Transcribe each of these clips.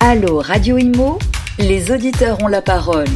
Allô Radio Imo, les auditeurs ont la parole.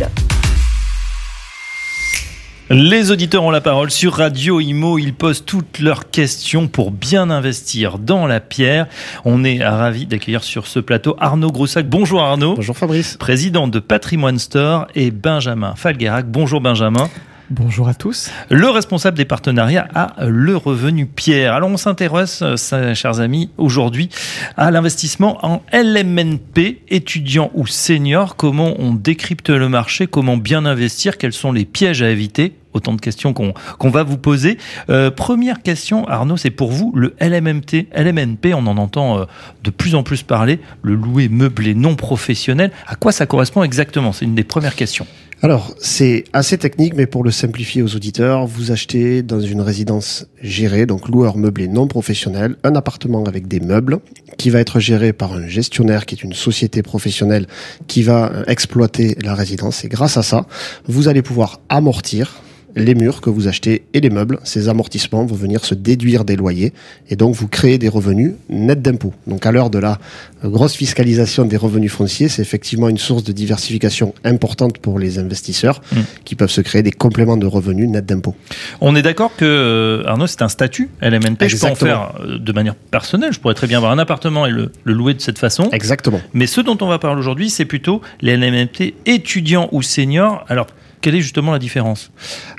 Les auditeurs ont la parole sur Radio Imo. Ils posent toutes leurs questions pour bien investir dans la pierre. On est ravis d'accueillir sur ce plateau Arnaud Groussac. Bonjour Arnaud. Bonjour Fabrice. Président de Patrimoine Store et Benjamin Falguerac. Bonjour Benjamin. Bonjour à tous. Le responsable des partenariats à Le Revenu Pierre. Alors on s'intéresse, euh, chers amis, aujourd'hui à l'investissement en LMNP, étudiant ou senior. Comment on décrypte le marché, comment bien investir, quels sont les pièges à éviter? Autant de questions qu'on qu'on va vous poser. Euh, première question, Arnaud, c'est pour vous le LMMT, LMNP, on en entend euh, de plus en plus parler, le louer meublé non professionnel. À quoi ça correspond exactement? C'est une des premières questions. Alors, c'est assez technique, mais pour le simplifier aux auditeurs, vous achetez dans une résidence gérée, donc loueur meublé non professionnel, un appartement avec des meubles qui va être géré par un gestionnaire qui est une société professionnelle qui va exploiter la résidence. Et grâce à ça, vous allez pouvoir amortir les murs que vous achetez et les meubles, ces amortissements vont venir se déduire des loyers et donc vous créez des revenus nets d'impôts. Donc à l'heure de la grosse fiscalisation des revenus fonciers, c'est effectivement une source de diversification importante pour les investisseurs mmh. qui peuvent se créer des compléments de revenus nets d'impôts. On est d'accord que euh, Arnaud, c'est un statut LMNP. Je peux en faire euh, de manière personnelle. Je pourrais très bien avoir un appartement et le, le louer de cette façon. Exactement. Mais ce dont on va parler aujourd'hui, c'est plutôt les LMNP étudiants ou seniors. Alors quelle est justement la différence?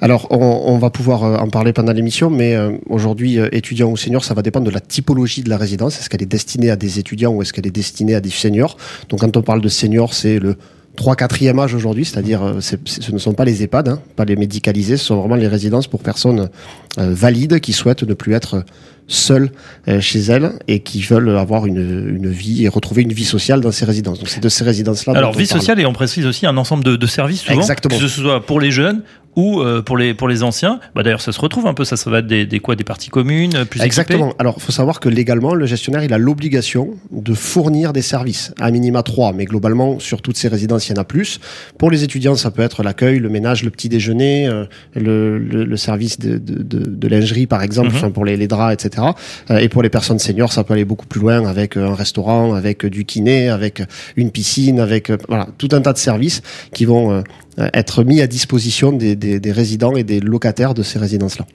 Alors, on, va pouvoir euh, en parler pendant l'émission, mais euh, aujourd'hui, euh, étudiant ou senior, ça va dépendre de la typologie de la résidence. Est-ce qu'elle est destinée à des étudiants ou est-ce qu'elle est destinée à des seniors? Donc, quand on parle de senior, c'est le 3 4 âge aujourd'hui, c'est-à-dire ce ne sont pas les EHPAD, hein, pas les médicalisés, ce sont vraiment les résidences pour personnes valides qui souhaitent ne plus être seules chez elles et qui veulent avoir une, une, vie et retrouver une vie sociale dans ces résidences. Donc c'est de ces résidences-là. Alors vie sociale et on précise aussi un ensemble de, de services souvent, Exactement. que ce soit pour les jeunes ou euh, pour les pour les anciens. Bah d'ailleurs ça se retrouve un peu ça ça va être des, des quoi des parties communes plus Exactement. Alors faut savoir que légalement le gestionnaire il a l'obligation de fournir des services à minima trois mais globalement sur toutes ces résidences il y en a plus. Pour les étudiants ça peut être l'accueil, le ménage, le petit déjeuner, euh, le, le, le, service de, de, de, de, lingerie par exemple, mm -hmm. enfin pour les, les draps etc. Euh, et pour les personnes seniors ça peut aller beaucoup plus loin avec un restaurant, avec du kiné, avec une piscine, avec voilà tout un tas de services qui vont être mis à disposition des, résidents et des locataires de ces résidences-là.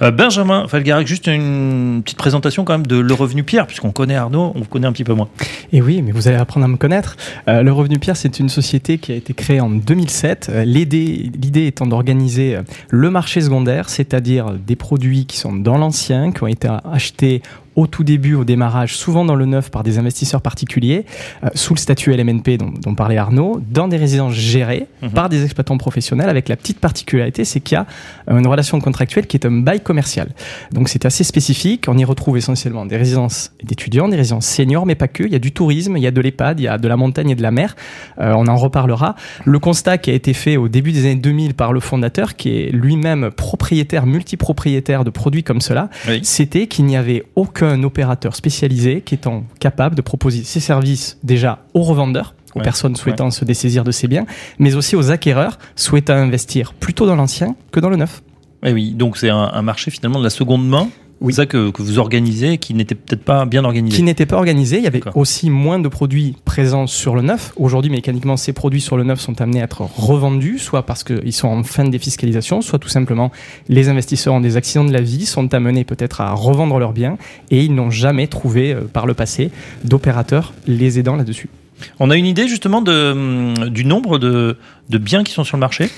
Euh, Benjamin Falgarac, juste une petite présentation quand même de Le Revenu Pierre, puisqu'on connaît Arnaud, on connaît un petit peu moins. Et oui, mais vous allez apprendre à me connaître. Euh, le Revenu Pierre, c'est une société qui a été créée en 2007. Euh, L'idée étant d'organiser le marché secondaire, c'est-à-dire des produits qui sont dans l'ancien, qui ont été achetés au tout début, au démarrage, souvent dans le neuf par des investisseurs particuliers, euh, sous le statut LMNP dont, dont, parlait Arnaud, dans des résidences gérées mmh. par des exploitants professionnels, avec la petite particularité, c'est qu'il y a une relation contractuelle qui est un bail commercial. Donc c'est assez spécifique, on y retrouve essentiellement des résidences d'étudiants, des résidences seniors, mais pas que, il y a du tourisme, il y a de l'EHPAD, il y a de la montagne et de la mer, euh, on en reparlera. Le constat qui a été fait au début des années 2000 par le fondateur, qui est lui-même propriétaire, multipropriétaire de produits comme cela, oui. c'était qu'il n'y avait aucun un opérateur spécialisé qui étant capable de proposer ses services déjà aux revendeurs, aux ouais, personnes souhaitant ouais. se dessaisir de ces biens, mais aussi aux acquéreurs souhaitant investir plutôt dans l'ancien que dans le neuf. Et oui, donc c'est un, un, marché finalement de la seconde main oui. C'est ça que, que, vous organisez, qui n'était peut-être pas bien organisé. Qui n'était pas organisé. Il y avait aussi moins de produits présents sur le neuf. Aujourd'hui, mécaniquement, ces produits sur le neuf sont amenés à être revendus, soit parce qu'ils sont en fin de défiscalisation, soit tout simplement les investisseurs ont des accidents de la vie, sont amenés peut-être à revendre leurs biens et ils n'ont jamais trouvé euh, par le passé d'opérateurs les aidant là-dessus. On a une idée justement de, du nombre de, de biens qui sont sur le marché?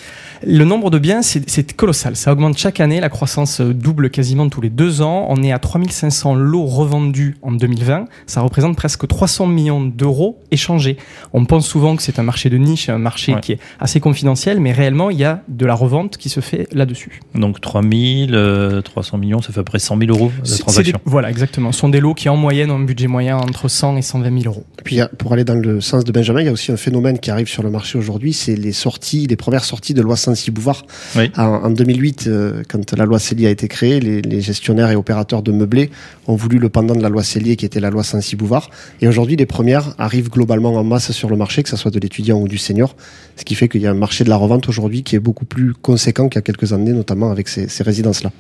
Le nombre de biens, c'est colossal. Ça augmente chaque année. La croissance double quasiment tous les deux ans. On est à 3500 lots revendus en 2020. Ça représente presque 300 millions d'euros échangés. On pense souvent que c'est un marché de niche, un marché ouais. qui est assez confidentiel, mais réellement, il y a de la revente qui se fait là-dessus. Donc 3000, euh, 300 millions, ça fait à peu près 100 000 euros de transaction. Des, voilà, exactement. Ce sont des lots qui, en moyenne, ont un budget moyen entre 100 et 120 000 euros. Et puis, pour aller dans le sens de Benjamin, il y a aussi un phénomène qui arrive sur le marché aujourd'hui, c'est les sorties, les premières sorties de loi 106 Saint-Cybouvard. Oui. En, en 2008, euh, quand la loi Cellier a été créée, les, les gestionnaires et opérateurs de meublés ont voulu le pendant de la loi Cellier qui était la loi Saint-Cybouvard. Et aujourd'hui, les premières arrivent globalement en masse sur le marché, que ce soit de l'étudiant ou du senior. Ce qui fait qu'il y a un marché de la revente aujourd'hui qui est beaucoup plus conséquent qu'il y a quelques années, notamment avec ces, ces résidences-là.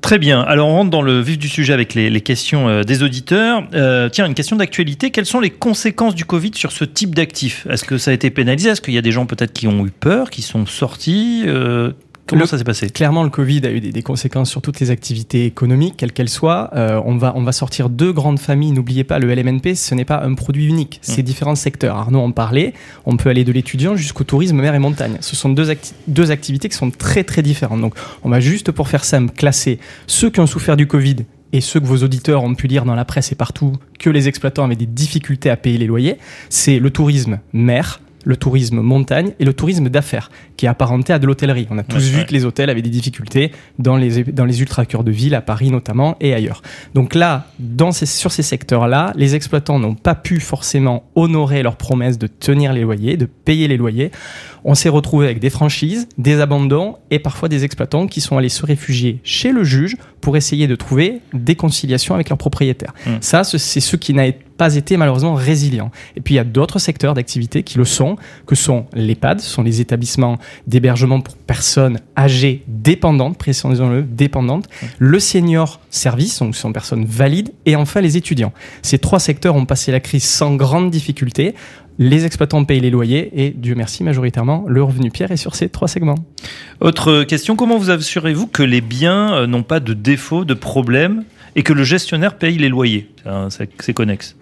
Très bien. Alors on rentre dans le vif du sujet avec les, les questions euh, des auditeurs. Euh, tiens, une question d'actualité. Quelles sont les conséquences du Covid sur ce type d'actifs? Est-ce que ça a été pénalisé? Est-ce qu'il y a des gens peut-être qui ont eu peur, qui sont sortis? Euh, Comment Le- ça s'est passé Clairement, le Covid a eu des, des conséquences sur toutes les activités économiques, quelles qu'elles soient. Euh, on, va, on va sortir deux grandes familles. N'oubliez pas, le LMNP, ce n'est pas un produit unique. C'est différents secteurs. Arnaud en parlait. On peut aller de l'étudiant jusqu'au tourisme mer et montagne. Ce sont deux, acti- deux activités qui sont très, très différentes. Donc, on va juste, pour faire simple, classer ceux qui ont souffert du Covid et ceux que vos auditeurs ont pu lire dans la presse et partout, que les exploitants avaient des difficultés à payer les loyers. C'est le tourisme mer, le tourisme montagne et le tourisme d'affaires, qui est apparenté à de l'hôtellerie. On a tous Ouais, vu ouais. que les hôtels avaient des difficultés dans les, dans les ultra-cœurs de ville, à Paris notamment, et ailleurs. Donc là, dans ces, sur ces secteurs-là, les exploitants n'ont pas pu forcément honorer leur promesse de tenir les loyers, de payer les loyers. On s'est retrouvé avec des franchises, des abandons et parfois des exploitants qui sont allés se réfugier chez le juge pour essayer de trouver des conciliations avec leurs propriétaires. Mm. Ça, ce- c'est ceux qui n'avaient pas été malheureusement résilients. Et puis il y a d'autres secteurs d'activité qui le sont, que sont l'EHPAD, ce sont les établissements d'hébergement pour personnes âgées dépendantes, précisons-le, dépendantes, le senior service, donc ce sont personnes valides, et enfin les étudiants. Ces trois secteurs ont passé la crise sans grande difficulté. Les exploitants payent les loyers et, Dieu merci, majoritairement, le revenu Pierre est sur ces trois segments. Autre question, comment vous assurez-vous que les biens euh, n'ont pas de défauts, de problèmes et que le gestionnaire paye les loyers? C'est connexe.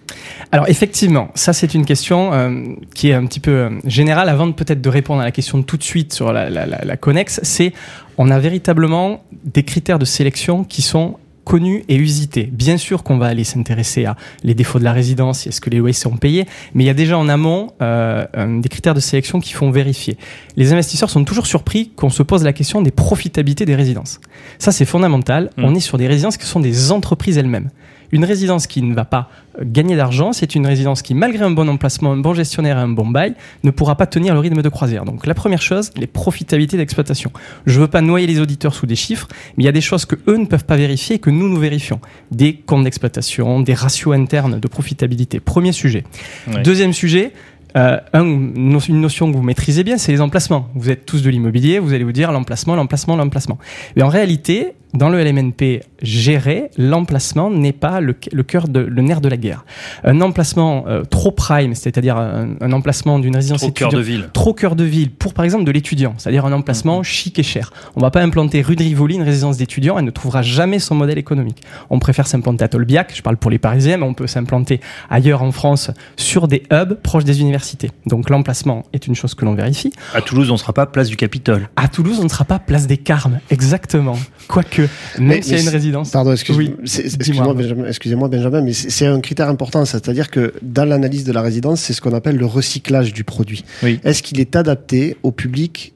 Alors effectivement, ça c'est une question euh, qui est un petit peu euh, générale. Avant de peut-être de répondre à la question tout de suite sur la, la, la, la connexe, c'est on a véritablement des critères de sélection qui sont connus et usités. Bien sûr qu'on va aller s'intéresser à les défauts de la résidence, est-ce que les loyers sont payés, mais il y a déjà en amont euh, des critères de sélection qui font vérifier. Les investisseurs sont toujours surpris qu'on se pose la question des profitabilités des résidences. Ça c'est fondamental. Mm. On est sur des résidences qui sont des entreprises elles-mêmes. Une résidence qui ne va pas gagner d'argent, c'est une résidence qui, malgré un bon emplacement, un bon gestionnaire et un bon bail, ne pourra pas tenir le rythme de croisière. Donc la première chose, les profitabilités d'exploitation. Je ne veux pas noyer les auditeurs sous des chiffres, mais il y a des choses que eux ne peuvent pas vérifier et que nous, nous vérifions. Des comptes d'exploitation, des ratios internes de profitabilité. Premier sujet. Ouais. Deuxième sujet, euh, un- une notion que vous maîtrisez bien, c'est les emplacements. Vous êtes tous de l'immobilier, vous allez vous dire l'emplacement, l'emplacement, l'emplacement. Mais en réalité, dans le LMNP géré, l'emplacement n'est pas le, le cœur de, le nerf de la guerre. Un emplacement euh, trop prime, c'est-à-dire un, un emplacement d'une résidence Trop cœur de ville. trop cœur de ville pour par exemple de l'étudiant, c'est-à-dire un emplacement chic et cher. On va pas implanter rue de Rivoli une résidence d'étudiant, elle ne trouvera jamais son modèle économique. On préfère s'implanter à Tolbiac, je parle pour les Parisiens, mais on peut s'implanter ailleurs en France sur des hubs proches des universités. Donc l'emplacement est une chose que l'on vérifie. À Toulouse, on ne sera pas place du Capitole. À Toulouse, on ne sera pas place des Carmes, exactement. Quoique, même Mais- s'il y a une résidence. Pardon, excuse- Oui, excuse-moi Benjamin, excusez-moi Benjamin, mais c'est un critère important, c'est-à-dire que dans l'analyse de la résidence, c'est ce qu'on appelle le recyclage du produit. Oui. Est-ce qu'il est adapté au public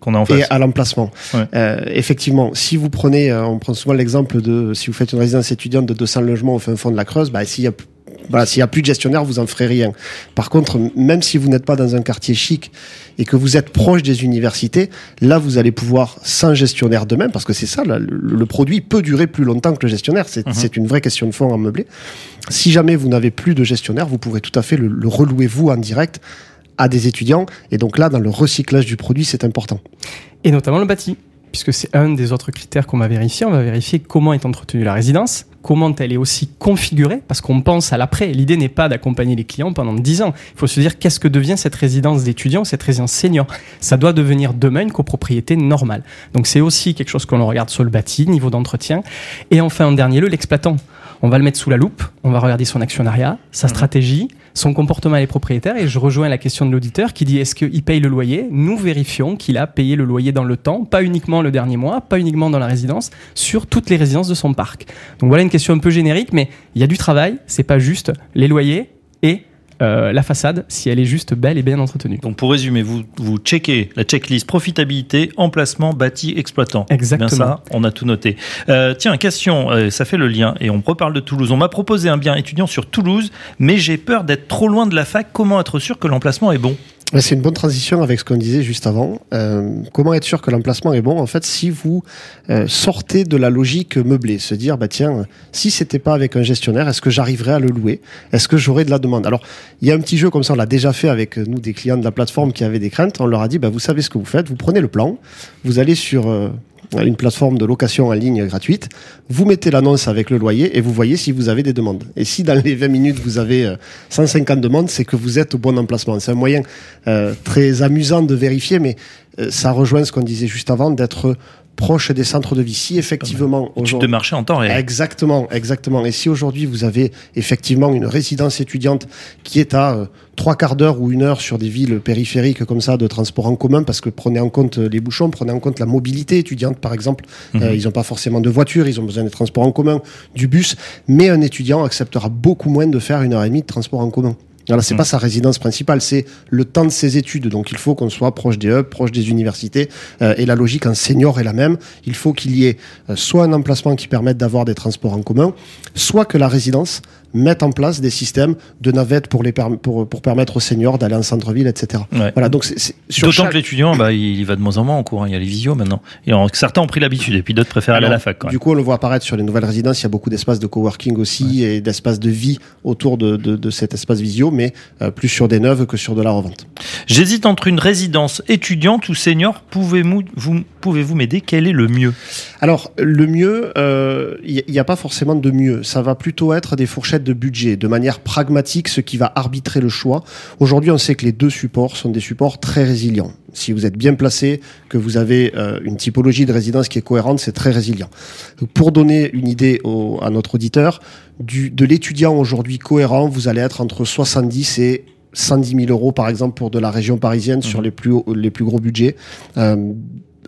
Qu'on a en et face. à l'emplacement. Ouais. Euh, effectivement, si vous prenez, euh, on prend souvent l'exemple de si vous faites une résidence étudiante de 200 logements au fin fond de la Creuse, bah, s'il y a voilà, s'il y a plus de gestionnaire, vous en ferez rien. Par contre, même si vous n'êtes pas dans un quartier chic et que vous êtes proche des universités, là, vous allez pouvoir, sans gestionnaire de même, parce que c'est ça, là, le, le produit peut durer plus longtemps que le gestionnaire. C'est Mhm. une vraie question de fond en meublé. Si jamais vous n'avez plus de gestionnaire, vous pourrez tout à fait le, le relouer vous en direct à des étudiants. Et donc là, dans le recyclage du produit, c'est important. et notamment le bâti, puisque c'est un des autres critères qu'on va vérifier. On va vérifier comment est entretenue la résidence, comment elle est aussi configurée, parce qu'on pense à l'après. L'idée n'est pas d'accompagner les clients pendant 10 ans. Il faut se dire qu'est-ce que devient cette résidence d'étudiant, cette résidence senior. Ça doit devenir demain une copropriété normale. Donc c'est aussi quelque chose qu'on regarde sur le bâti, niveau d'entretien. Et enfin, en dernier lieu, l'exploitant. On va le mettre sous la loupe, on va regarder son actionnariat, sa stratégie, son comportement à les propriétaires. Et je rejoins la question de l'auditeur qui dit est-ce qu'il paye le loyer? Nous vérifions qu'il a payé le loyer dans le temps, pas uniquement le dernier mois, pas uniquement dans la résidence, sur toutes les résidences de son parc. Donc voilà une question un peu générique, mais il y a du travail, c'est pas juste les loyers et euh, la façade, si elle est juste belle et bien entretenue. Donc pour résumer, vous, vous checkez la checklist profitabilité, emplacement, bâti, exploitant. Exactement. Bien ça, on a tout noté. Euh, tiens, question, euh, ça fait le lien et on reparle de Toulouse. On m'a proposé un bien étudiant sur Toulouse, mais j'ai peur d'être trop loin de la fac. Comment être sûr que l'emplacement est bon? C'est une bonne transition avec ce qu'on disait juste avant. Euh, comment être sûr que l'emplacement est bon En fait, si vous euh, sortez de la logique meublée, se dire, bah tiens, si c'était pas avec un gestionnaire, est-ce que j'arriverais à le louer? Est-ce que j'aurais de la demande? Alors, il y a un petit jeu comme ça, on l'a déjà fait avec nous des clients de la plateforme qui avaient des craintes. On leur a dit, bah vous savez ce que vous faites, vous prenez le plan, vous allez sur euh, une plateforme de location en ligne gratuite, vous mettez l'annonce avec le loyer et vous voyez si vous avez des demandes. Et si dans les 20 minutes vous avez 150 demandes, c'est que vous êtes au bon emplacement. C'est un moyen euh, très amusant de vérifier, mais euh, ça rejoint ce qu'on disait juste avant, d'être proche des centres de vie. Si effectivement de marché en temps réel. Exactement, exactement. Et si aujourd'hui vous avez effectivement une résidence étudiante qui est à euh, trois quarts d'heure ou une heure sur des villes périphériques comme ça de transport en commun, parce que prenez en compte les bouchons, prenez en compte la mobilité étudiante par exemple. Mhm. Euh, ils n'ont pas forcément de voiture, ils ont besoin des transports en commun, du bus, mais un étudiant acceptera beaucoup moins de faire une heure et demie de transport en commun. Voilà, c'est mm. pas sa résidence principale, c'est le temps de ses études. Donc il faut qu'on soit proche des hubs, proche des universités. Euh, et la logique en senior est la même. Il faut qu'il y ait euh, soit un emplacement qui permette d'avoir des transports en commun, soit que la résidence mettre en place des systèmes de navettes pour, les pour, pour permettre aux seniors d'aller en centre-ville, etc. Voilà, donc c'est, D'autant que l'étudiant, bah, il va de moins en moins en cours. Hein. Il y a les visios maintenant. Et certains ont pris l'habitude, et puis d'autres préfèrent aller à la fac. Du coup, on le voit apparaître sur les nouvelles résidences. Il y a beaucoup d'espaces de coworking aussi et d'espaces de vie autour de, de, de, cet espace visio, mais euh, plus sur des neuves que sur de la revente. J'hésite entre une résidence étudiante ou senior. Pouvez-vous vous, pouvez-vous m'aider? Quel est le mieux? Alors, le mieux, il euh, n'y a pas forcément de mieux. Ça va plutôt être des fourchettes de budget, de manière pragmatique, ce qui va arbitrer le choix. Aujourd'hui, on sait que les deux supports sont des supports très résilients. Si vous êtes bien placé, que vous avez euh, une typologie de résidence qui est cohérente, c'est très résilient. pour donner une idée à notre auditeur, du, de l'étudiant aujourd'hui cohérent, vous allez être entre 70 et 110 000 euros, par exemple, pour de la région parisienne sur mmh. les plus, les plus gros budgets. Euh,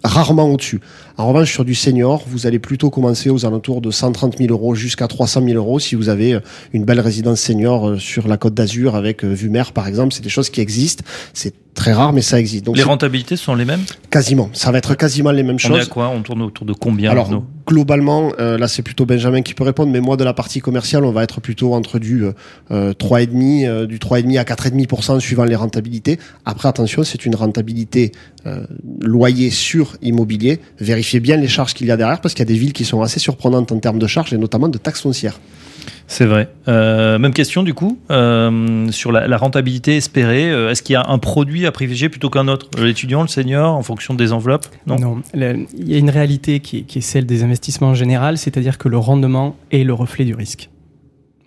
rarement au-dessus. En revanche, sur du senior, vous allez plutôt commencer aux alentours de 130 000 euros jusqu'à 300 000 euros si vous avez euh, une belle résidence senior euh, sur la côte d'Azur avec euh, vue mer, par exemple. C'est des choses qui existent. C'est très rare, mais ça existe. Donc les rentabilités sont les mêmes Quasiment. Ça va être quasiment les mêmes choses. On est à quoi On tourne autour de combien Alors, globalement, là, c'est plutôt Benjamin qui peut répondre, mais moi, de la partie commerciale, on va être plutôt entre du euh, 3,5, du 3,5 à 4,5% suivant les rentabilités. Après, attention, c'est une rentabilité loyer sur immobilier. Vérifiez bien les charges qu'il y a derrière parce qu'il y a des villes qui sont assez surprenantes en termes de charges et notamment de taxes foncières. C'est vrai. Euh, même question du coup euh, sur la, rentabilité espérée. Euh, est-ce qu'il y a un produit à privilégier plutôt qu'un autre? L'étudiant, le senior, en fonction des enveloppes? Non. il y a une réalité qui est, celle des investissements en général, c'est-à-dire que le rendement est le reflet du risque.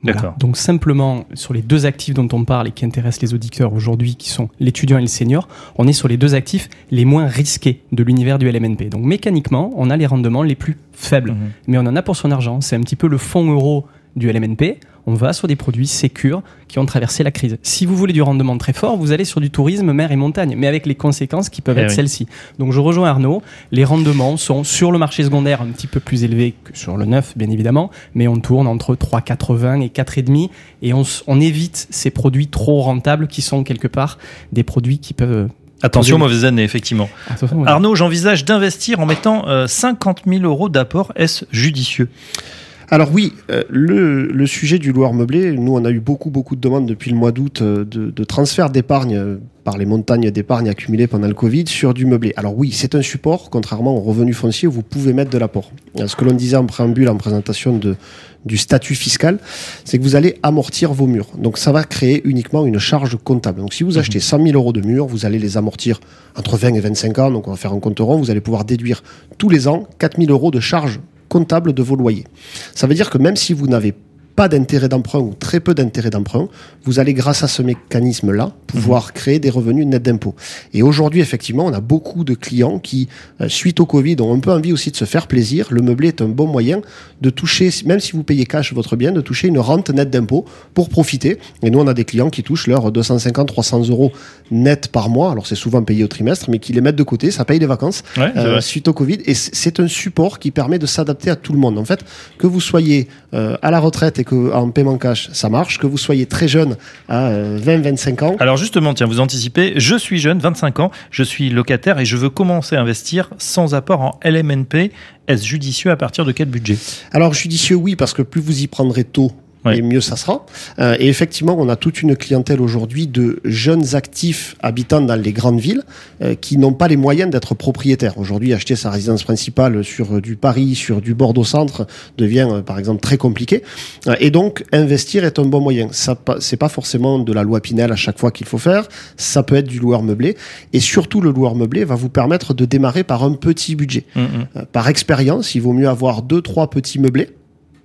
D'accord. Donc simplement sur les deux actifs dont on parle et qui intéressent les auditeurs aujourd'hui, qui sont l'étudiant et le senior, on est sur les deux actifs les moins risqués de l'univers du LMNP. Donc mécaniquement, on a les rendements les plus faibles, mhm. mais on en a pour son argent. C'est un petit peu le fonds euro du LMNP, on va sur des produits sécurs qui ont traversé la crise. Si vous voulez du rendement très fort, vous allez sur du tourisme mer et montagne, mais avec les conséquences qui peuvent eh être celles-ci. Donc je rejoins Arnaud, les rendements sont sur le marché secondaire un petit peu plus élevés que sur le neuf, bien évidemment, mais on tourne entre 3,80 et 4,5 et on, on évite ces produits trop rentables qui sont quelque part des produits qui peuvent Attention, mauvaise année, effectivement. Arnaud, j'envisage d'investir en mettant 50 euh, 000 euros d'apport. Est-ce judicieux? Alors oui, euh, le, le, sujet du loueur meublé, nous on a eu beaucoup beaucoup de demandes depuis le mois d'août euh, de, de, transfert d'épargne euh, par les montagnes d'épargne accumulées pendant le Covid sur du meublé. Alors oui, c'est un support, contrairement aux revenus fonciers où vous pouvez mettre de l'apport. Ce que l'on disait en préambule, en présentation de, du statut fiscal, c'est que vous allez amortir vos murs. Donc ça va créer uniquement une charge comptable. Donc si vous mhm. achetez 100 000 euros de murs, vous allez les amortir entre 20 et 25 ans, donc on va faire un compte rond, vous allez pouvoir déduire tous les ans 4 000 euros de charges comptable de vos loyers. Ça veut dire que même si vous n'avez pas d'intérêt d'emprunt ou très peu d'intérêt d'emprunt, vous allez grâce à ce mécanisme-là pouvoir mhm. créer des revenus nets d'impôts. Et aujourd'hui, effectivement, on a beaucoup de clients qui, euh, suite au Covid, ont un peu envie aussi de se faire plaisir. Le meublé est un bon moyen de toucher, même si vous payez cash votre bien, de toucher une rente nette d'impôts pour profiter. Et nous, on a des clients qui touchent leurs 250, 300 euros net par mois. Alors c'est souvent payé au trimestre, mais qui les mettent de côté, ça paye les vacances euh, suite au Covid. Et c'est un support qui permet de s'adapter à tout le monde. En fait, que vous soyez euh, à la retraite et que en paiement cash, ça marche, que vous soyez très jeune à 20-25 euh, ans. Alors justement, tiens, vous anticipez, je suis jeune, 25 ans, je suis locataire et je veux commencer à investir sans apport en LMNP. Est-ce judicieux à partir de quel budget? Alors judicieux, oui, parce que plus vous y prendrez tôt, Ouais. et mieux ça sera. Euh, et effectivement, on a toute une clientèle aujourd'hui de jeunes actifs habitant dans les grandes villes euh, qui n'ont pas les moyens d'être propriétaires. Aujourd'hui, acheter sa résidence principale sur euh, du Paris, sur du Bordeaux-Centre devient euh, par exemple très compliqué. Et donc, investir est un bon moyen. Ça, c'est pas forcément de la loi Pinel à chaque fois qu'il faut faire. Ça peut être du loueur meublé. Et surtout, le loueur meublé va vous permettre de démarrer par un petit budget. Mm, mm. Euh, Par expérience, il vaut mieux avoir deux, trois petits meublés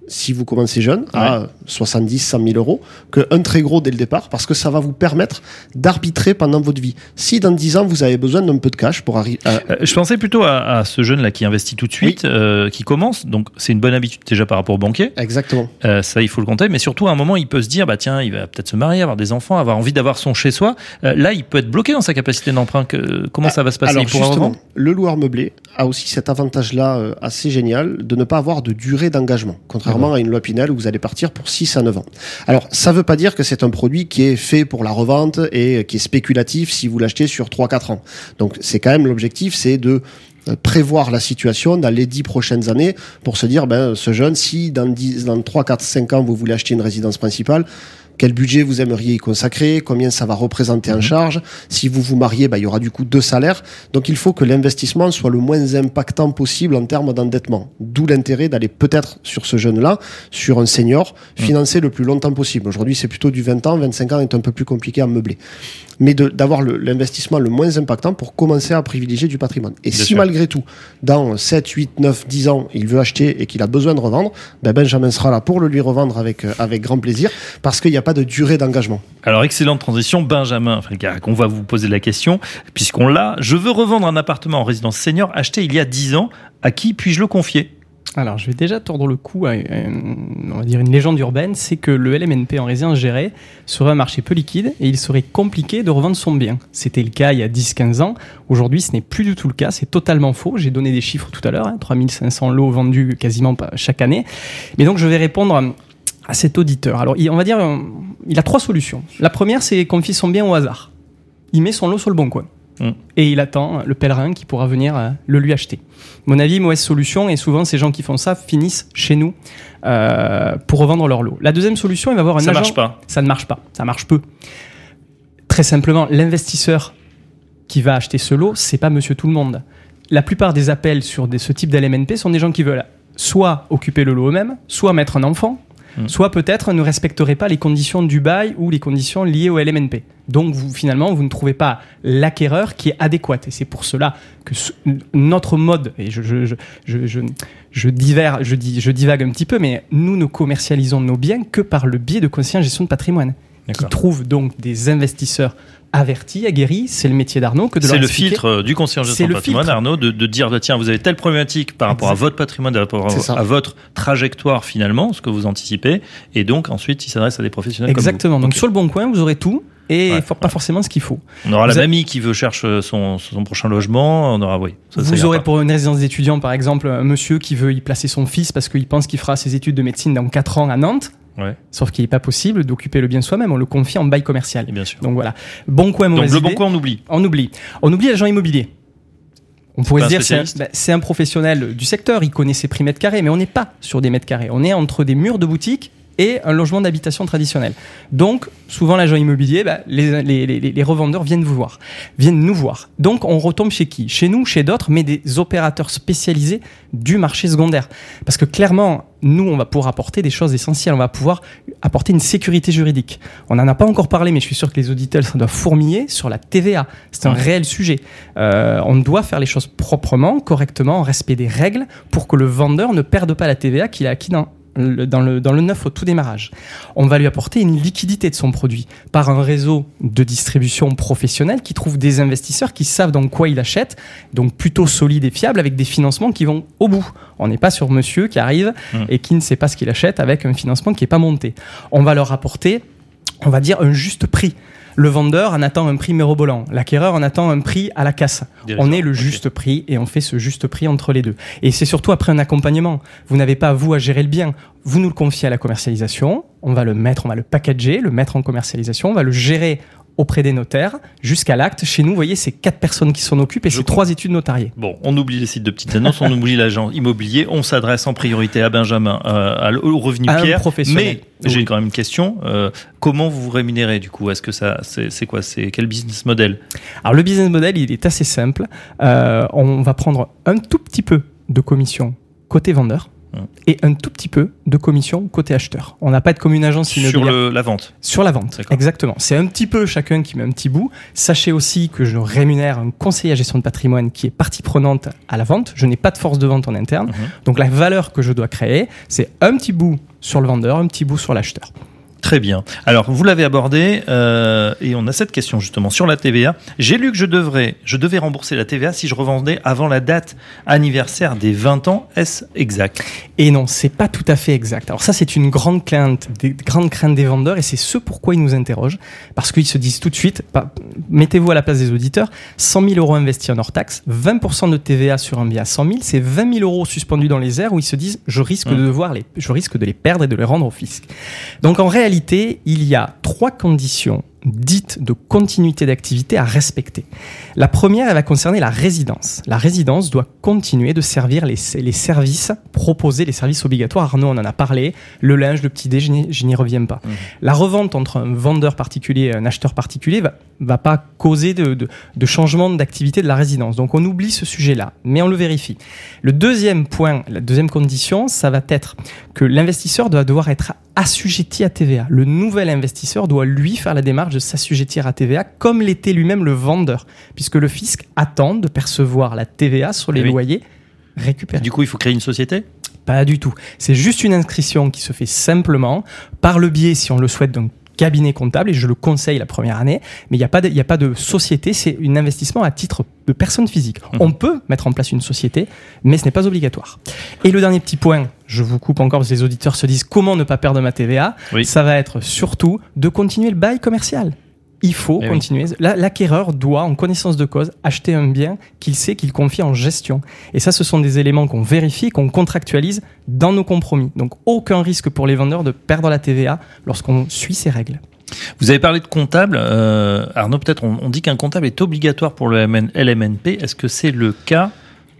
si vous commencez jeune, à 70, 100 000 euros, qu'un très gros dès le départ, parce que ça va vous permettre d'arbitrer pendant votre vie. Si dans 10 ans, vous avez besoin d'un peu de cash pour arriver à... Euh, je pensais plutôt à, à ce jeune là qui investit tout de suite, euh, qui commence. Donc c'est une bonne habitude déjà par rapport au banquier. Exactement. Euh, ça, il faut le compter. Mais surtout, à un moment, il peut se dire, bah tiens, il va peut-être se marier, avoir des enfants, avoir envie d'avoir son chez soi. Euh, là, il peut être bloqué dans sa capacité d'emprunt. Comment ça va se passer Alors justement, le loueur meublé a aussi cet avantage-là euh, assez génial de ne pas avoir de durée d'engagement, contrairement à une loi Pinel où vous allez partir pour 6 à 9 ans. Alors ça veut pas dire que c'est un produit qui est fait pour la revente et qui est spéculatif si vous l'achetez sur 3-4 ans. Donc c'est quand même l'objectif, c'est de euh, prévoir la situation dans les 10 prochaines années pour se dire, ben, ce jeune, si dans, 10, dans 3, 4, 5 ans, vous voulez acheter une résidence principale, quel budget vous aimeriez y consacrer, combien ça va représenter en charge? Si vous vous mariez, bah, il y aura du coup deux salaires. Donc il faut que l'investissement soit le moins impactant possible en termes d'endettement. D'où l'intérêt d'aller peut-être sur ce jeune-là, sur un senior, financer le plus longtemps possible. Aujourd'hui, c'est plutôt du 20 ans, 25 ans est un peu plus compliqué à meubler. Mais d'avoir l'investissement le, moins impactant pour commencer à privilégier du patrimoine. Et Bien si sûr. malgré tout, dans 7, 8, 9, 10 ans, il veut acheter et qu'il a besoin de revendre, ben Benjamin sera là pour le lui revendre avec, euh, avec grand plaisir parce qu'il n'y a pas de durée d'engagement. Alors, excellente transition. Benjamin on va vous poser la question, puisqu'on l'a. Je veux revendre un appartement en résidence senior acheté il y a 10 ans. À qui puis-je le confier? Alors, je vais déjà tordre le cou à une, on va dire une légende urbaine, c'est que le LMNP en résidence gérée serait un marché peu liquide et il serait compliqué de revendre son bien. C'était le cas il y a 10-15 ans. Aujourd'hui, ce n'est plus du tout le cas. C'est totalement faux. J'ai donné des chiffres tout à l'heure. Hein, 3500 lots vendus quasiment chaque année. Mais donc, je vais répondre à cet auditeur. Alors, on va dire, euh, il a trois solutions. La première, c'est confier son bien au hasard. Il met son lot sur le bon coin. Mm. Et il attend le pèlerin qui pourra venir euh, le lui acheter. Mon avis, mauvaise solution, et souvent ces gens qui font ça finissent chez nous euh, pour revendre leur lot. La deuxième solution, il va avoir un Ça agent. marche pas. Ça ne marche pas, ça marche peu. Très simplement, l'investisseur qui va acheter ce lot, c'est pas monsieur tout le monde. La plupart des appels sur des- ce type d'LMNP sont des gens qui veulent soit occuper le lot eux-mêmes, soit mettre un enfant, Mm. soit peut-être ne respecteraient pas les conditions du bail ou les conditions liées au LMNP. Donc finalement, vous ne trouvez pas l'acquéreur qui est adéquat. Et c'est pour cela que notre mode, et je, je, je, je, je, je divers- je, dis, je divague un petit peu, mais nous ne commercialisons nos biens que par le biais de conseillers en gestion de patrimoine qui trouvent donc des investisseurs avertis, aguerris. C'est le métier d'Arnaud que de leur C'est le filtre euh, du conseiller en gestion C'est de le patrimoine, filtre. Arnaud, de, de dire bah, tiens, vous avez telle problématique par rapport à votre patrimoine, par rapport à, à votre trajectoire finalement, ce que vous anticipez, et donc ensuite il s'adresse à des professionnels Exactement. comme vous. Donc sur le bon coin, vous aurez tout et Ouais, for- pas forcément ce qu'il faut. On aura vous la avez- mamie qui veut chercher son, son prochain logement, on aura oui. ça, vous aurez pas. pour une résidence d'étudiant, par exemple, un monsieur qui veut y placer son fils parce qu'il pense qu'il fera ses études de médecine dans 4 ans à Nantes. Ouais. Sauf qu'il n'est pas possible d'occuper le bien soi-même, on le confie en bail commercial. Et bien sûr. Donc voilà. Bon coin, Donc le bon coin on oublie. On oublie. On oublie l'agent immobilier. On pourrait se dire c'est un, bah, c'est un professionnel du secteur, il connaît ses prix mètres carrés, mais on n'est pas sur des mètres carrés. On est entre des murs de boutique et un logement d'habitation traditionnel. Donc, souvent, l'agent immobilier, bah, les, les- les- les revendeurs viennent vous voir, viennent nous voir. Donc, on retombe chez qui? Chez nous, chez d'autres, mais des opérateurs spécialisés du marché secondaire. Parce que clairement, nous, on va pouvoir apporter des choses essentielles. On va pouvoir apporter une sécurité juridique. On n'en a pas encore parlé, mais je suis sûr que les auditeurs, ça doit fourmiller sur la TVA. C'est un réel sujet. Euh, on doit faire les choses proprement, correctement, en respect des règles, pour que le vendeur ne perde pas la TVA qu'il a acquis dans le, dans, le, dans le neuf au tout démarrage. On va lui apporter une liquidité de son produit par un réseau de distribution professionnel qui trouve des investisseurs qui savent dans quoi il achète, donc plutôt solide et fiable avec des financements qui vont au bout. On n'est pas sur monsieur qui arrive Mm. et qui ne sait pas ce qu'il achète avec un financement qui n'est pas monté. On va leur apporter, on va dire, un juste prix. Le vendeur en attend un prix mirobolant. L'acquéreur en attend un prix à la casse. On est le juste prix et on fait ce juste prix entre les deux. Et c'est surtout après un accompagnement. Vous n'avez pas vous à gérer le bien. Vous nous le confiez à la commercialisation. On va le mettre, on va le packager, le mettre en commercialisation. On va le gérer auprès des notaires jusqu'à l'acte. Chez nous, vous voyez, c'est quatre personnes qui s'en occupent et c'est trois études notariées. Bon, on oublie les sites de petites annonces, on oublie l'agent immobilier, on s'adresse en priorité à Benjamin, euh, au revenu À un Pierre. professionnel. Mais j'ai quand même une question. euh, comment vous vous rémunérez du coup? Est-ce que ça, c'est quoi? C'est quel business model? Alors le business model, il est assez simple. Euh, on va prendre un tout petit peu de commission côté vendeur. Et un tout petit peu de commission côté acheteur. On n'a pas de commune agence sur le, la vente Sur la vente, exactement. C'est un petit peu chacun qui met un petit bout. Sachez aussi que je rémunère un conseiller à gestion de patrimoine qui est partie prenante à la vente. Je n'ai pas de force de vente en interne. Mhm. Donc la valeur que je dois créer, c'est un petit bout sur le vendeur, un petit bout sur l'acheteur. Très bien. Alors, vous l'avez abordé euh, et on a cette question justement sur la TVA. J'ai lu que je devrais, je devais rembourser la TVA si je revendais avant la date anniversaire des 20 ans. Est-ce exact? Et non, c'est pas tout à fait exact. Alors ça, c'est une grande crainte, des vendeurs, et c'est ce pourquoi ils nous interrogent, parce qu'ils se disent tout de suite, pas- mettez-vous à la place des auditeurs, 100 000 euros investis en hors taxe, 20% de TVA sur un bien à 100 000, c'est 20 000 euros suspendus dans les airs où ils se disent, je risque Mmh. de devoir les, je risque de les perdre et de les rendre au fisc. Donc en réalité, il y a trois conditions dites de continuité d'activité à respecter. La première, elle va concerner la résidence. La résidence doit continuer de servir les, les services proposés, les services obligatoires. Arnaud, on en a parlé. Le linge, le petit déjeuner, je n'y reviens pas. Mhm. La revente entre un vendeur particulier et un acheteur particulier va, va pas causer de, de, de changement d'activité de la résidence. Donc on oublie ce sujet-là, mais on le vérifie. Le deuxième point, la deuxième condition, ça va être que l'investisseur doit devoir être assujetti à TVA. Le nouvel investisseur doit lui faire la démarche de s'assujettir à TVA comme l'était lui-même le vendeur, puisque le fisc attend de percevoir la TVA sur les Eh oui. loyers récupérés. Du coup, il faut créer une société? Pas du tout. C'est juste une inscription qui se fait simplement par le biais, si on le souhaite, d'un cabinet comptable, et je le conseille la première année, mais il n'y a, pas de- il y a pas de société, c'est un investissement à titre de personne physique. Mhm. On peut mettre en place une société, mais ce n'est pas obligatoire. Et le dernier petit point, je vous coupe encore parce que les auditeurs se disent comment ne pas perdre ma TVA, Oui. ça va être surtout de continuer le bail commercial. Il faut Eh continuer. La- L'acquéreur doit, en connaissance de cause, acheter un bien qu'il sait qu'il confie en gestion. Et ça, ce sont des éléments qu'on vérifie, qu'on contractualise dans nos compromis. Donc, aucun risque pour les vendeurs de perdre la TVA lorsqu'on suit ces règles. Vous avez parlé de comptable. euh, Arnaud, peut-être on, on dit qu'un comptable est obligatoire pour le MN LMNP. Est-ce que c'est le cas?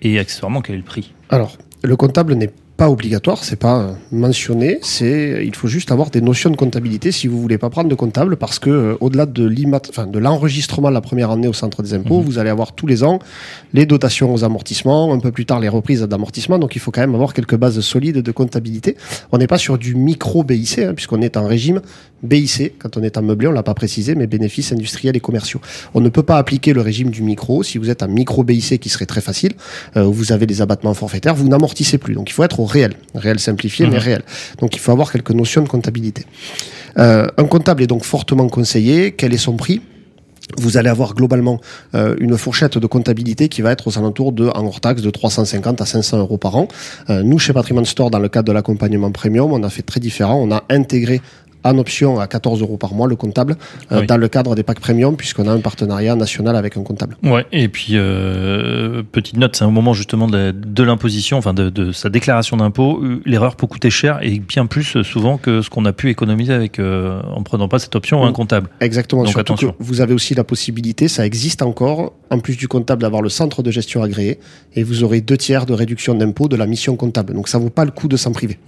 Et accessoirement, quel est le prix? Alors, le comptable n'est pas obligatoire, c'est pas euh, mentionné, c'est il faut juste avoir des notions de comptabilité si vous voulez pas prendre de comptable parce que euh, au-delà de l'immat enfin de l'enregistrement la première année au centre des impôts, Mhm. vous allez avoir tous les ans les dotations aux amortissements, un peu plus tard les reprises d'amortissement, donc il faut quand même avoir quelques bases solides de comptabilité. On n'est pas sur du micro BIC hein, puisqu'on est en régime BIC quand on est en meublé, on l'a pas précisé mais bénéfices industriels et commerciaux. On ne peut pas appliquer le régime du micro si vous êtes un micro BIC qui serait très facile euh, vous avez des abattements forfaitaires, vous n'amortissez plus. Donc il faut être au réel, réel simplifié, mais Mhm. réel. Donc il faut avoir quelques notions de comptabilité. Euh, un comptable est donc fortement conseillé. Quel est son prix? Vous allez avoir globalement euh, une fourchette de comptabilité qui va être aux alentours de, en hors taxe, de 350 à 500 euros par an. Euh, nous, chez Patrimoine Store, dans le cadre de l'accompagnement premium, on a fait très différent. On a intégré en option à 14 euros par mois le comptable euh, Oui. dans le cadre des packs premium puisqu'on a un partenariat national avec un comptable. Ouais, et puis euh, petite note, c'est au moment justement de, l'imposition, enfin de, de sa déclaration d'impôt, euh, l'erreur peut coûter cher et bien plus souvent que ce qu'on a pu économiser avec euh, en prenant pas cette option ou un Oui. comptable. Exactement. Donc Surtout attention. que vous avez aussi la possibilité, ça existe encore, en plus du comptable, d'avoir le centre de gestion agréé et vous aurez deux tiers de réduction d'impôt de la mission comptable. Donc ça vaut pas le coup de s'en priver.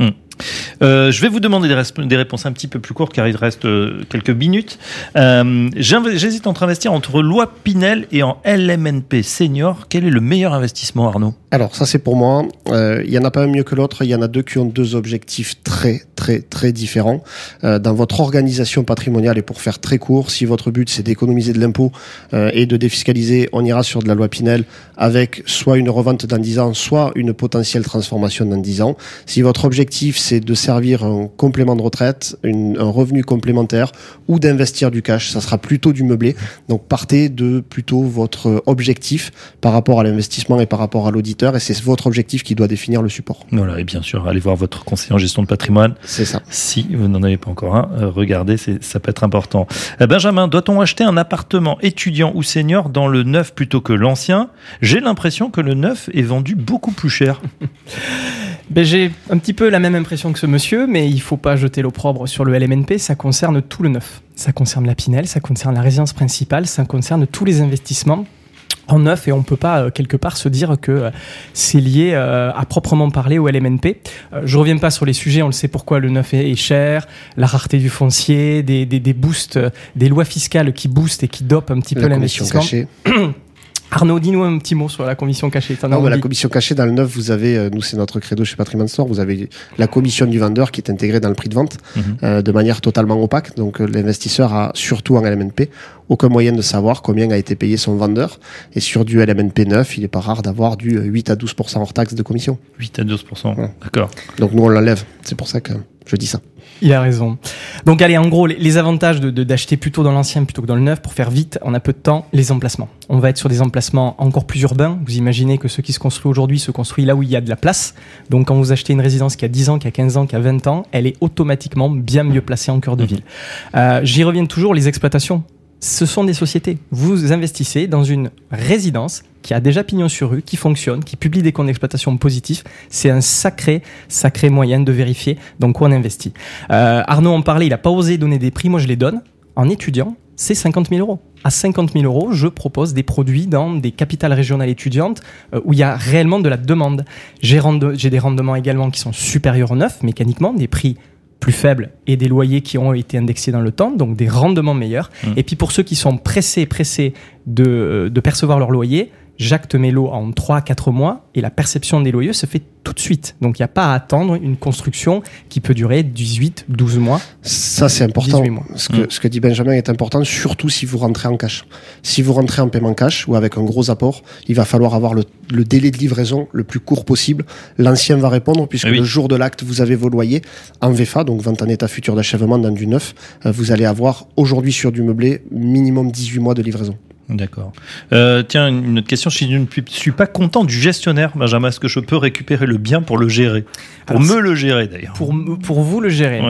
Euh, je vais vous demander des, des réponses un petit peu plus courtes car il reste euh, quelques minutes. Euh, J'hésite entre investir entre loi Pinel et en LMNP senior. Quel est le meilleur investissement, Arnaud? Alors ça c'est pour moi. Euh, Il y en a pas un mieux que l'autre. Il y en a deux qui ont deux objectifs très très très différents. Euh, dans votre organisation patrimoniale et pour faire très court, si votre but c'est d'économiser de l'impôt euh, et de défiscaliser, on ira sur de la loi Pinel avec soit une revente dans 10 ans, soit une potentielle transformation dans 10 ans. Si votre objectif c'est de servir un complément de retraite, une- un revenu complémentaire ou d'investir du cash, ça sera plutôt du meublé. Donc partez de plutôt votre objectif par rapport à l'investissement et par rapport à l'auditeur et c'est votre objectif qui doit définir le support. Voilà, et bien sûr, allez voir votre conseiller en gestion de patrimoine. C'est ça. Si vous n'en avez pas encore un, euh, regardez, c'est- ça peut être important. Euh, Benjamin, doit-on acheter un appartement étudiant ou senior dans le neuf plutôt que l'ancien? J'ai l'impression que le neuf est vendu beaucoup plus cher. Ben, j'ai un petit peu la même impression que ce monsieur, mais il faut pas jeter l'opprobre sur le LMNP. Ça concerne tout le neuf. Ça concerne la Pinel, ça concerne la résidence principale, ça concerne tous les investissements en neuf et on peut pas euh, quelque part se dire que euh, c'est lié euh, à proprement parler au LMNP. je reviens pas sur les sujets, on le sait pourquoi le neuf est, cher, la rareté du foncier, des, des, des boosts, des lois fiscales qui boostent et qui dopent un petit peu l'investissement. Arnaud, dis-nous un petit mot sur la commission cachée. Non, bah, la commission cachée, dans le neuf, vous avez, euh, nous c'est notre credo chez Patrimoine Store, vous avez la commission du vendeur qui est intégrée dans le prix de vente mhm. euh, de manière totalement opaque. Donc euh, l'investisseur a surtout en LMNP aucun moyen de savoir combien a été payé son vendeur. Et sur du LMNP neuf, il n'est pas rare d'avoir du 8 à 12% hors taxe de commission. 8 à 12%, d'accord. Donc nous on l'enlève, c'est pour ça que je dis ça. Il a raison. Donc allez, en gros, les avantages de d'acheter plutôt dans l'ancien plutôt que dans le neuf, pour faire vite, on a peu de temps, les emplacements. On va être sur des emplacements encore plus urbains. Vous imaginez que ce qui se construit aujourd'hui se construit là où il y a de la place. Donc quand vous achetez une résidence qui a 10 ans, qui a 15 ans, qui a 20 ans, elle est automatiquement bien mieux placée en cœur de ville. Euh, J'y reviens toujours, les exploitations ce sont des sociétés. Vous investissez dans une résidence qui a déjà pignon sur rue, qui fonctionne, qui publie des comptes d'exploitation positifs. C'est un sacré, sacré moyen de vérifier dans quoi on investit. Euh, Arnaud en parlait, il n'a pas osé donner des prix, moi je les donne. En étudiant, c'est 50 000 euros. À 50 000 euros, je propose des produits dans des capitales régionales étudiantes euh, où il y a réellement de la demande. J'ai des rendements également qui sont supérieurs au neuf, mécaniquement, des prix plus faibles et des loyers qui ont été indexés dans le temps, donc des rendements meilleurs. Mmh. Et puis pour ceux qui sont pressés, pressés de, euh, de percevoir leur loyer, j'acte mes lots en 3 à 4 mois et la perception des loyers se fait tout de suite. Donc il n'y a pas à attendre une construction qui peut durer 18, 12 mois. Ça c'est important. Ce, que, mm. ce que dit Benjamin est important, surtout si vous rentrez en cash. Si vous rentrez en paiement cash ou avec un gros apport, il va falloir avoir le, délai de livraison le plus court possible. L'ancien va répondre puisque le jour de l'acte, vous avez vos loyers en VFA, donc vente en état futur d'achèvement dans du neuf. Euh, vous allez avoir aujourd'hui sur du meublé minimum 18 mois de livraison. D'accord. Euh, tiens, une autre question. Si je ne suis pas content du gestionnaire, Benjamin, est-ce que je peux récupérer le bien pour le gérer Pour me le gérer, d'ailleurs. Pour, pour vous le gérer.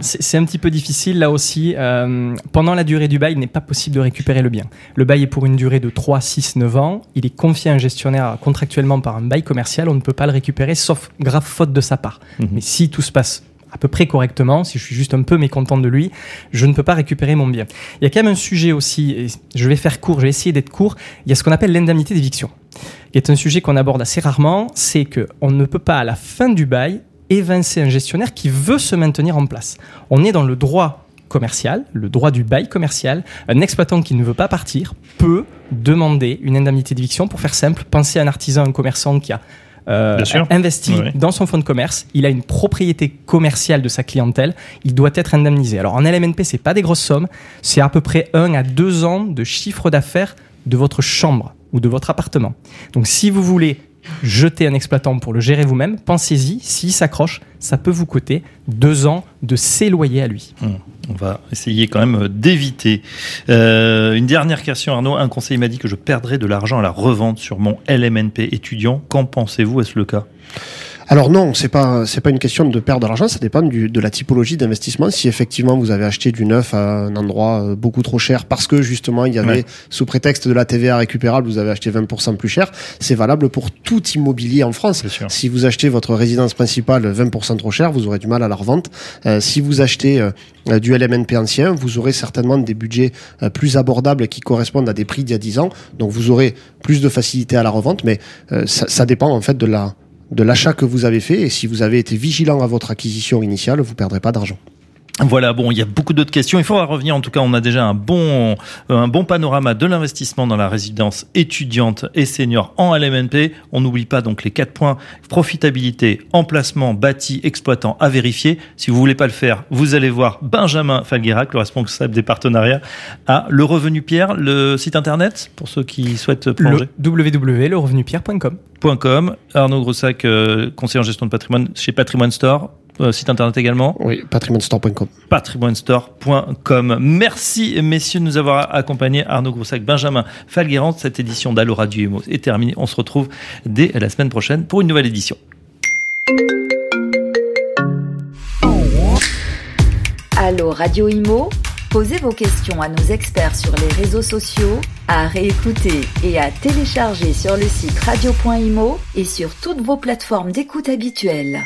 C'est un petit peu difficile, là aussi. Euh, pendant la durée du bail, il n'est pas possible de récupérer le bien. Le bail est pour une durée de 3, 6, 9 ans. Il est confié à un gestionnaire contractuellement par un bail commercial. On ne peut pas le récupérer, sauf grave faute de sa part. Mhm. Mais si tout se passe à peu près correctement, si je suis juste un peu mécontent de lui, je ne peux pas récupérer mon bien. Il y a quand même un sujet aussi, et je vais faire court, je vais essayer d'être court, il y a ce qu'on appelle l'indemnité d'éviction. qui est un sujet qu'on aborde assez rarement, c'est qu'on ne peut pas à la fin du bail évincer un gestionnaire qui veut se maintenir en place. On est dans le droit commercial, le droit du bail commercial. Un exploitant qui ne veut pas partir peut demander une indemnité d'éviction. Pour faire simple, pensez à un artisan, un commerçant qui a euh, investi dans son fonds de commerce, il a une propriété commerciale de sa clientèle, il doit être indemnisé. Alors en LMNP, c'est pas des grosses sommes, c'est à peu près 1 à 2 ans de chiffre d'affaires de votre chambre ou de votre appartement. Donc si vous voulez jeter un exploitant pour le gérer vous-même, pensez-y, s'il s'accroche, ça peut vous coûter 2 ans de loyers à lui. Hum on va essayer quand même d'éviter. Euh, une dernière question, Arnaud. Un conseiller m'a dit que je perdrais de l'argent à la revente sur mon LMNP étudiant. Qu'en pensez-vous? Est-ce le cas? Alors non, c'est pas c'est pas une question de perdre de l'argent, ça dépend du, de la typologie d'investissement. Si effectivement vous avez acheté du neuf à un endroit euh, beaucoup trop cher parce que justement il y avait sous prétexte de la TVA récupérable, vous avez acheté 20% plus cher, c'est valable pour tout immobilier en France. Si vous achetez votre résidence principale 20% trop cher, vous aurez du mal à la revente. Euh, si vous achetez euh, du LMNP ancien, vous aurez certainement des budgets plus abordables qui correspondent à des prix d'il y a 10 ans, donc vous aurez plus de facilité à la revente, mais ça, ça dépend en fait de la de l'achat que vous avez fait. Et si vous avez été vigilant à votre acquisition initiale, vous perdrez pas d'argent. Voilà, bon, il y a beaucoup d'autres questions. Il faudra revenir. En tout cas, on a déjà un bon, un bon panorama de l'investissement dans la résidence étudiante et senior en LMNP. On n'oublie pas donc les quatre points profitabilité, emplacement, bâti, exploitant à vérifier. Si vous voulez pas le faire, vous allez voir Benjamin Falguirac, le responsable des partenariats, à Le Revenu Pierre, le site internet pour ceux qui souhaitent plonger. www.lerevenupierre.com. .com. Arnaud Grossac, euh, conseiller en gestion de patrimoine chez Patrimoine Store. Euh, site internet également Oui, patrimoinestore.com. Patrimoinestore.com. Merci messieurs de nous avoir accompagnés. Arnaud Groussac, Benjamin Falguerant. Cette édition d'Allo Radio Imo est terminée. On se retrouve dès la semaine prochaine pour une nouvelle édition. Allo Radio Imo Posez vos questions à nos experts sur les réseaux sociaux, à réécouter et à télécharger sur le site radio.imo et sur toutes vos plateformes d'écoute habituelles.